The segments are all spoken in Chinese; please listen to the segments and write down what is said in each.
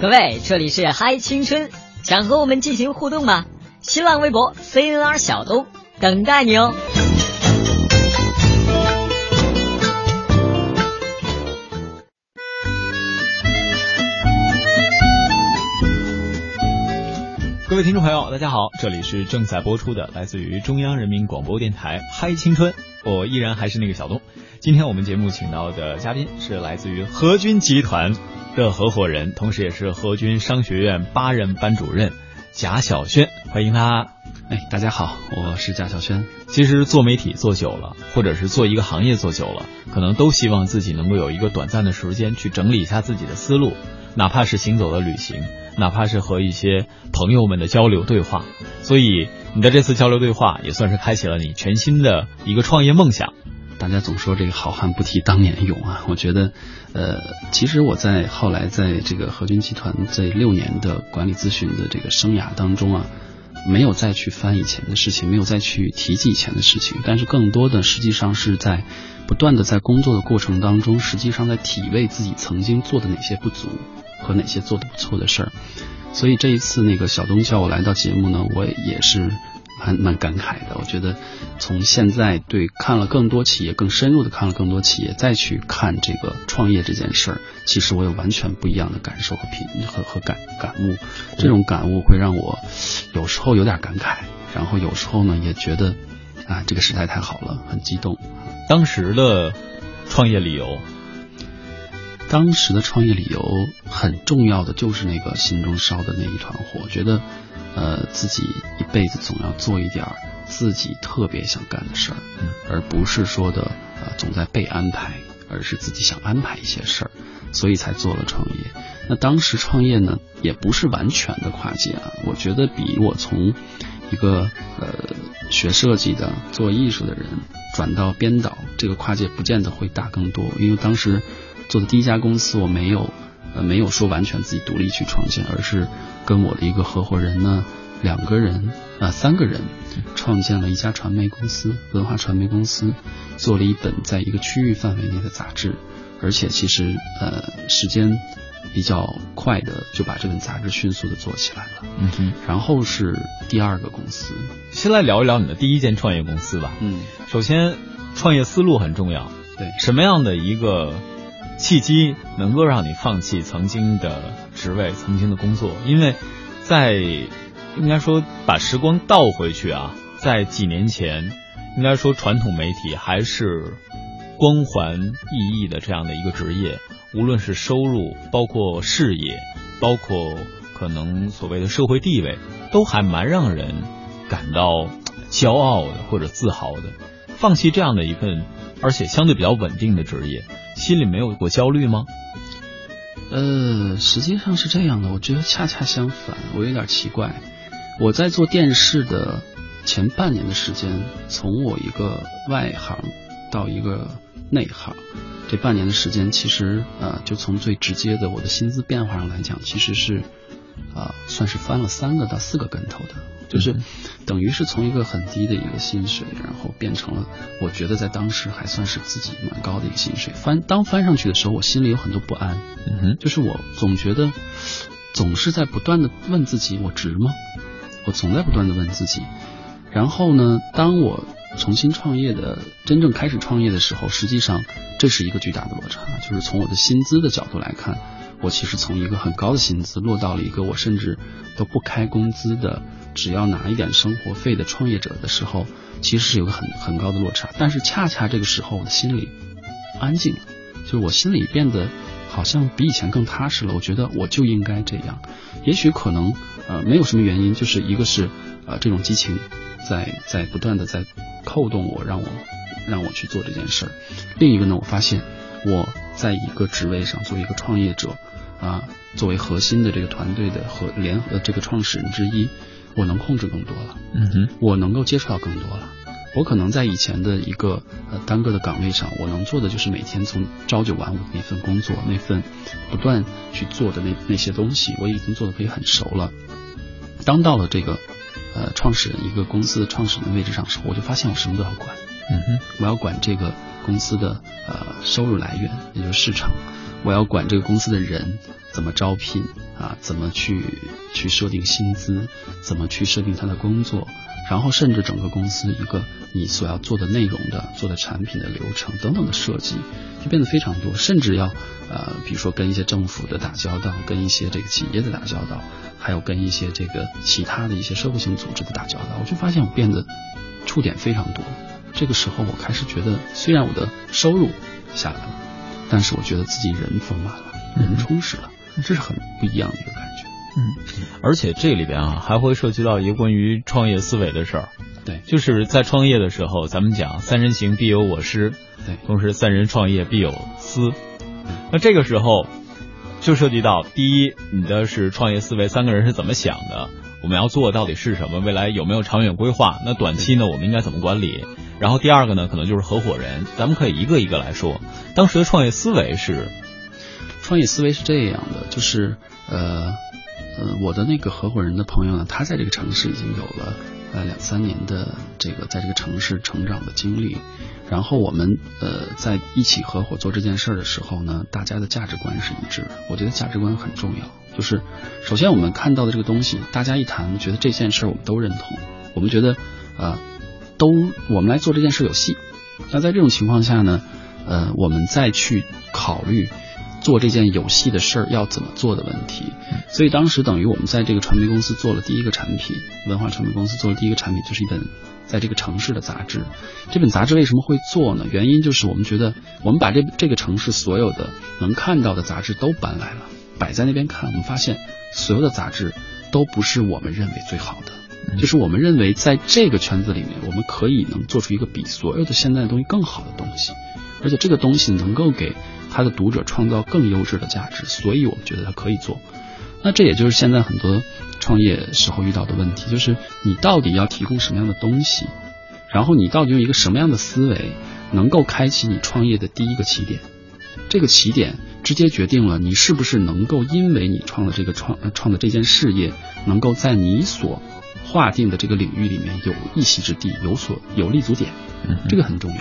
各位，这里是嗨青春，想和我们进行互动吗？新浪微博 CNR 小东等待你哦。各位听众朋友，大家好，这里是正在播出的来自于中央人民广播电台《嗨青春》，我依然还是那个小东。今天我们节目请到的嘉宾是来自于和军集团的合伙人，同时也是何军商学院八任班主任贾晓轩，欢迎他。哎，大家好，我是贾晓轩。其实做媒体做久了，或者是做一个行业做久了，可能都希望自己能够有一个短暂的时间去整理一下自己的思路，哪怕是行走的旅行。哪怕是和一些朋友们的交流对话，所以你的这次交流对话也算是开启了你全新的一个创业梦想。大家总说这个好汉不提当年勇啊，我觉得，呃，其实我在后来在这个和军集团这六年的管理咨询的这个生涯当中啊，没有再去翻以前的事情，没有再去提及以前的事情，但是更多的实际上是在不断的在工作的过程当中，实际上在体味自己曾经做的哪些不足。和哪些做的不错的事儿，所以这一次那个小东叫我来到节目呢，我也是蛮蛮感慨的。我觉得从现在对看了更多企业，更深入的看了更多企业，再去看这个创业这件事儿，其实我有完全不一样的感受和品和和感感悟。这种感悟会让我有时候有点感慨，然后有时候呢也觉得啊这个时代太好了，很激动。当时的创业理由。当时的创业理由很重要的就是那个心中烧的那一团火，觉得，呃，自己一辈子总要做一点自己特别想干的事儿，而不是说的呃总在被安排，而是自己想安排一些事儿，所以才做了创业。那当时创业呢，也不是完全的跨界啊，我觉得比我从一个呃学设计的做艺术的人转到编导，这个跨界不见得会大更多，因为当时。做的第一家公司，我没有，呃，没有说完全自己独立去创建，而是跟我的一个合伙人呢，两个人啊，三个人，创建了一家传媒公司，文化传媒公司，做了一本在一个区域范围内的杂志，而且其实呃时间比较快的就把这本杂志迅速的做起来了。嗯哼，然后是第二个公司，先来聊一聊你的第一间创业公司吧。嗯，首先创业思路很重要，对，什么样的一个？契机能够让你放弃曾经的职位、曾经的工作，因为在应该说把时光倒回去啊，在几年前，应该说传统媒体还是光环熠熠的这样的一个职业，无论是收入、包括事业、包括可能所谓的社会地位，都还蛮让人感到骄傲的或者自豪的。放弃这样的一份而且相对比较稳定的职业。心里没有过焦虑吗？呃，实际上是这样的，我觉得恰恰相反，我有点奇怪。我在做电视的前半年的时间，从我一个外行到一个内行，这半年的时间，其实呃，就从最直接的我的薪资变化上来讲，其实是啊，算是翻了三个到四个跟头的。就是等于是从一个很低的一个薪水，然后变成了我觉得在当时还算是自己蛮高的一个薪水。翻当翻上去的时候，我心里有很多不安。嗯哼，就是我总觉得总是在不断的问自己，我值吗？我总在不断的问自己。然后呢，当我重新创业的真正开始创业的时候，实际上这是一个巨大的落差。就是从我的薪资的角度来看，我其实从一个很高的薪资落到了一个我甚至都不开工资的。只要拿一点生活费的创业者的时候，其实是有个很很高的落差。但是恰恰这个时候，我的心里安静了，就是我心里变得好像比以前更踏实了。我觉得我就应该这样。也许可能呃没有什么原因，就是一个是呃这种激情在在不断的在扣动我，让我让我去做这件事儿。另一个呢，我发现我在一个职位上做一个创业者。啊，作为核心的这个团队的和联合这个创始人之一，我能控制更多了，嗯哼，我能够接触到更多了。我可能在以前的一个呃单个的岗位上，我能做的就是每天从朝九晚五那份工作，那份不断去做的那那些东西，我已经做的可以很熟了。当到了这个呃创始人一个公司的创始人位置上时候，我就发现我什么都要管。嗯哼，我要管这个公司的呃收入来源，也就是市场；我要管这个公司的人怎么招聘啊，怎么去去设定薪资，怎么去设定他的工作，然后甚至整个公司一个你所要做的内容的、做的产品的流程等等的设计，就变得非常多，甚至要呃，比如说跟一些政府的打交道，跟一些这个企业的打交道，还有跟一些这个其他的一些社会性组织的打交道，我就发现我变得触点非常多。这个时候，我开始觉得，虽然我的收入下来了，但是我觉得自己人丰满了，人充实了，这是很不一样的一个感觉。嗯，而且这里边啊，还会涉及到一个关于创业思维的事儿。对，就是在创业的时候，咱们讲三人行必有我师，对，同时三人创业必有私。那这个时候就涉及到，第一，你的是创业思维，三个人是怎么想的？我们要做到底是什么？未来有没有长远规划？那短期呢，我们应该怎么管理？然后第二个呢，可能就是合伙人，咱们可以一个一个来说。当时的创业思维是，创业思维是这样的，就是呃呃，我的那个合伙人的朋友呢，他在这个城市已经有了呃两三年的这个在这个城市成长的经历，然后我们呃在一起合伙做这件事儿的时候呢，大家的价值观是一致的。我觉得价值观很重要，就是首先我们看到的这个东西，大家一谈，觉得这件事儿我们都认同，我们觉得啊。都我们来做这件事有戏，那在这种情况下呢，呃，我们再去考虑做这件有戏的事儿要怎么做的问题。所以当时等于我们在这个传媒公司做了第一个产品，文化传媒公司做了第一个产品，就是一本在这个城市的杂志。这本杂志为什么会做呢？原因就是我们觉得我们把这这个城市所有的能看到的杂志都搬来了，摆在那边看，我们发现所有的杂志都不是我们认为最好的。就是我们认为，在这个圈子里面，我们可以能做出一个比所有的现在的东西更好的东西，而且这个东西能够给他的读者创造更优质的价值，所以我们觉得他可以做。那这也就是现在很多创业时候遇到的问题，就是你到底要提供什么样的东西，然后你到底用一个什么样的思维，能够开启你创业的第一个起点。这个起点直接决定了你是不是能够因为你创的这个创创的这件事业，能够在你所划定的这个领域里面有一席之地，有所有立足点，这个很重要。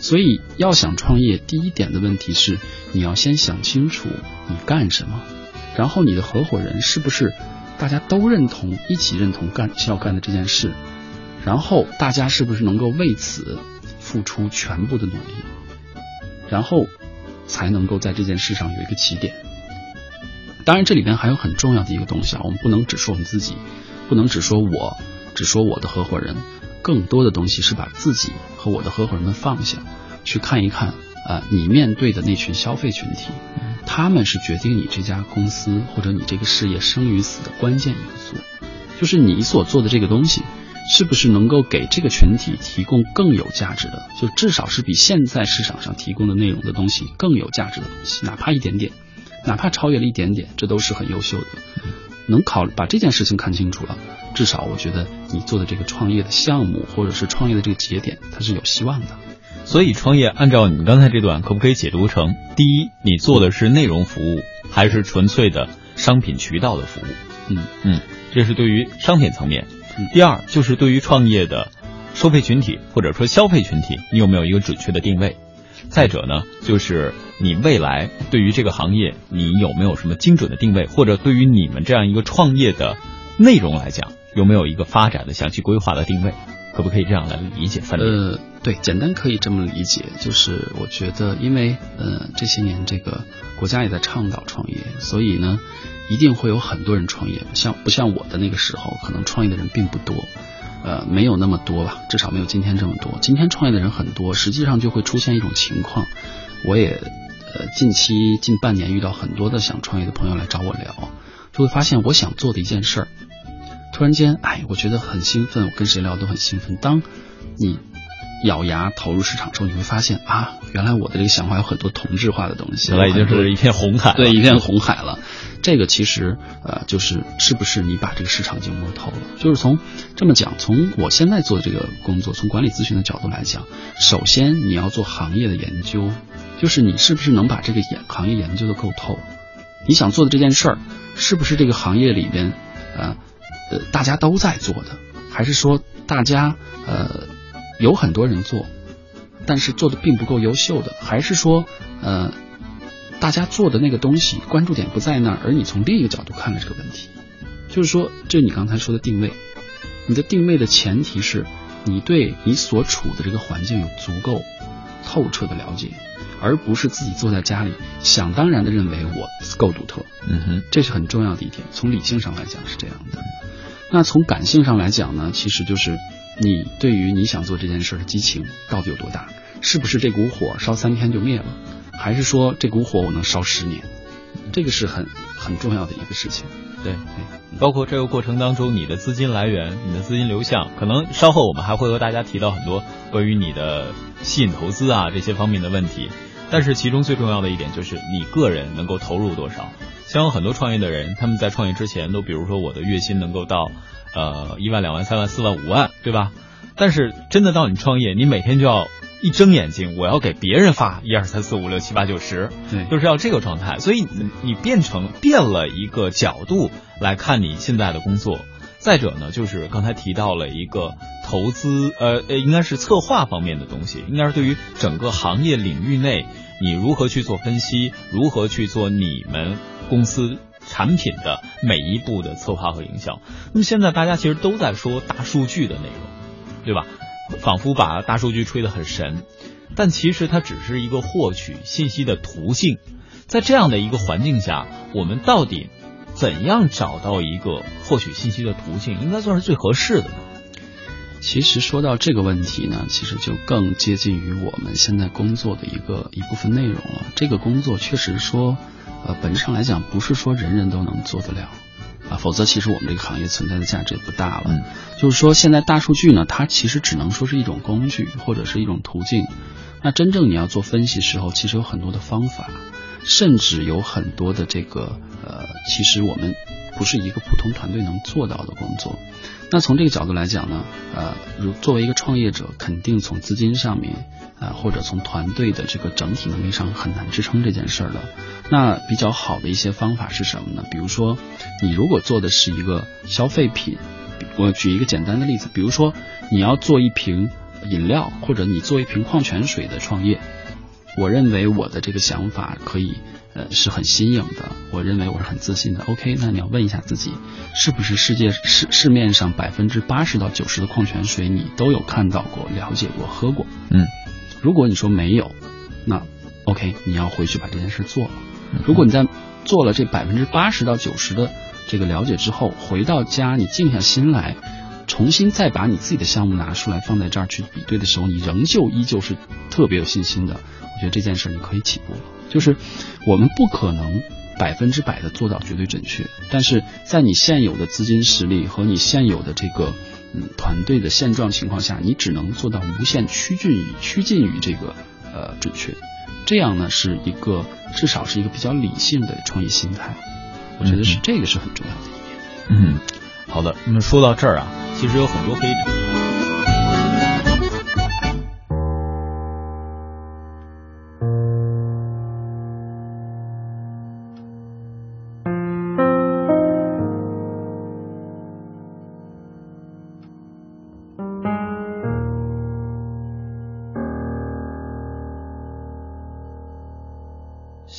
所以要想创业，第一点的问题是你要先想清楚你干什么，然后你的合伙人是不是大家都认同、一起认同干需要干的这件事，然后大家是不是能够为此付出全部的努力，然后才能够在这件事上有一个起点。当然，这里边还有很重要的一个东西啊，我们不能只说我们自己。不能只说我，只说我的合伙人，更多的东西是把自己和我的合伙人们放下，去看一看啊，你面对的那群消费群体，他们是决定你这家公司或者你这个事业生与死的关键因素，就是你所做的这个东西，是不是能够给这个群体提供更有价值的，就至少是比现在市场上提供的内容的东西更有价值的东西，哪怕一点点，哪怕超越了一点点，这都是很优秀的。能考把这件事情看清楚了，至少我觉得你做的这个创业的项目或者是创业的这个节点，它是有希望的。所以创业，按照你刚才这段，可不可以解读成：第一，你做的是内容服务，还是纯粹的商品渠道的服务？嗯嗯，这是对于商品层面。第二，就是对于创业的收费群体或者说消费群体，你有没有一个准确的定位？再者呢，就是你未来对于这个行业，你有没有什么精准的定位，或者对于你们这样一个创业的内容来讲，有没有一个发展的详细规划的定位？可不可以这样来理解？三呃，对，简单可以这么理解，就是我觉得，因为呃这些年这个国家也在倡导创业，所以呢，一定会有很多人创业，像不像我的那个时候，可能创业的人并不多。呃，没有那么多吧，至少没有今天这么多。今天创业的人很多，实际上就会出现一种情况，我也呃近期近半年遇到很多的想创业的朋友来找我聊，就会发现我想做的一件事儿，突然间，哎，我觉得很兴奋，我跟谁聊都很兴奋。当你咬牙投入市场之后，你会发现啊，原来我的这个想法有很多同质化的东西，原来已经是一片红海，对，一片红海了。这个其实呃，就是是不是你把这个市场已经摸透了？就是从这么讲，从我现在做的这个工作，从管理咨询的角度来讲，首先你要做行业的研究，就是你是不是能把这个研行业研究的够透？你想做的这件事儿，是不是这个行业里边呃呃大家都在做的，还是说大家呃有很多人做，但是做的并不够优秀的，还是说呃？大家做的那个东西，关注点不在那儿，而你从另一个角度看了这个问题，就是说，就你刚才说的定位，你的定位的前提是你对你所处的这个环境有足够透彻的了解，而不是自己坐在家里想当然的认为我够独特。嗯哼，这是很重要的一点。从理性上来讲是这样的，那从感性上来讲呢，其实就是你对于你想做这件事的激情到底有多大，是不是这股火烧三天就灭了？还是说这股火我能烧十年，这个是很很重要的一个事情。对，包括这个过程当中，你的资金来源、你的资金流向，可能稍后我们还会和大家提到很多关于你的吸引投资啊这些方面的问题。但是其中最重要的一点就是你个人能够投入多少。像有很多创业的人，他们在创业之前都比如说我的月薪能够到呃一万、两万、三万、四万、五万，对吧？但是真的到你创业，你每天就要。一睁眼睛，我要给别人发一二三四五六七八九十，对，就是要这个状态。所以你变成变了一个角度来看你现在的工作。再者呢，就是刚才提到了一个投资，呃呃，应该是策划方面的东西，应该是对于整个行业领域内你如何去做分析，如何去做你们公司产品的每一步的策划和营销。那么现在大家其实都在说大数据的内容，对吧？仿佛把大数据吹得很神，但其实它只是一个获取信息的途径。在这样的一个环境下，我们到底怎样找到一个获取信息的途径，应该算是最合适的呢？其实说到这个问题呢，其实就更接近于我们现在工作的一个一部分内容了。这个工作确实说，呃，本质上来讲，不是说人人都能做得了。啊，否则其实我们这个行业存在的价值也不大了。就是说，现在大数据呢，它其实只能说是一种工具或者是一种途径。那真正你要做分析时候，其实有很多的方法，甚至有很多的这个呃，其实我们不是一个普通团队能做到的工作。那从这个角度来讲呢，呃，如作为一个创业者，肯定从资金上面啊，或者从团队的这个整体能力上很难支撑这件事儿的。那比较好的一些方法是什么呢？比如说，你如果做的是一个消费品，我举一个简单的例子，比如说你要做一瓶饮料，或者你做一瓶矿泉水的创业，我认为我的这个想法可以，呃，是很新颖的，我认为我是很自信的。OK，那你要问一下自己，是不是世界市市面上百分之八十到九十的矿泉水你都有看到过、了解过、喝过？嗯，如果你说没有，那 OK，你要回去把这件事做了。如果你在做了这百分之八十到九十的这个了解之后，回到家你静下心来，重新再把你自己的项目拿出来放在这儿去比对的时候，你仍旧依旧是特别有信心的。我觉得这件事你可以起步了。就是我们不可能百分之百的做到绝对准确，但是在你现有的资金实力和你现有的这个嗯团队的现状情况下，你只能做到无限趋近于趋近于这个呃准确。这样呢，是一个至少是一个比较理性的创业心态，我觉得是这个是很重要的一点。嗯，好的。那么说到这儿啊，其实有很多可以。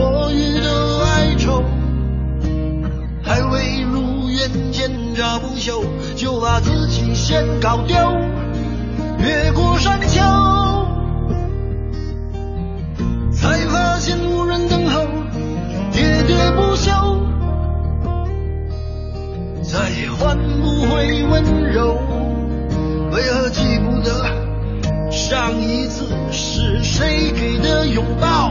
多余的哀愁，还未如愿见着不朽，就把自己先搞丢。越过山丘，才发现无人等候，喋喋不休，再也换不回温柔。为何记不得上一次是谁给的拥抱，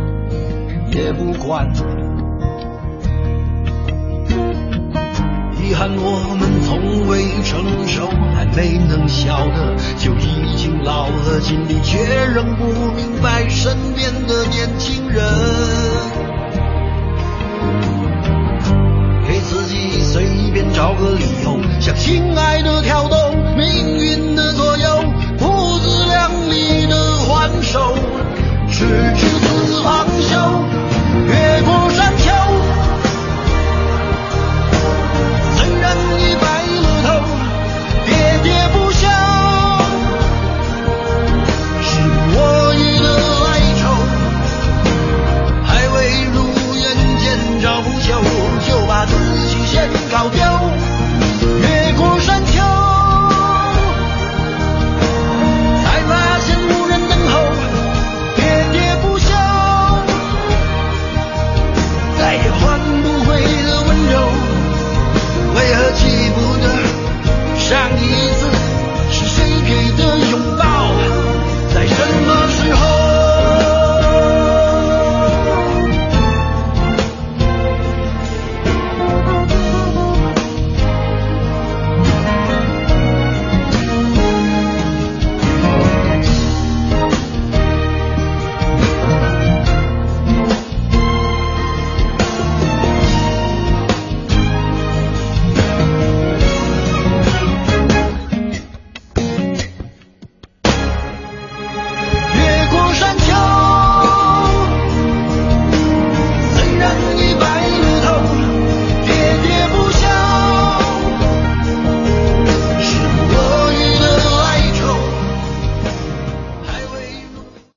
也不管遗憾我们从未成熟还没能晓得就已经老了尽力却仍不明白身边的年轻人。给自己随便找个理由向心爱的挑逗命运的左右不自量力的还手。痴痴 cauteó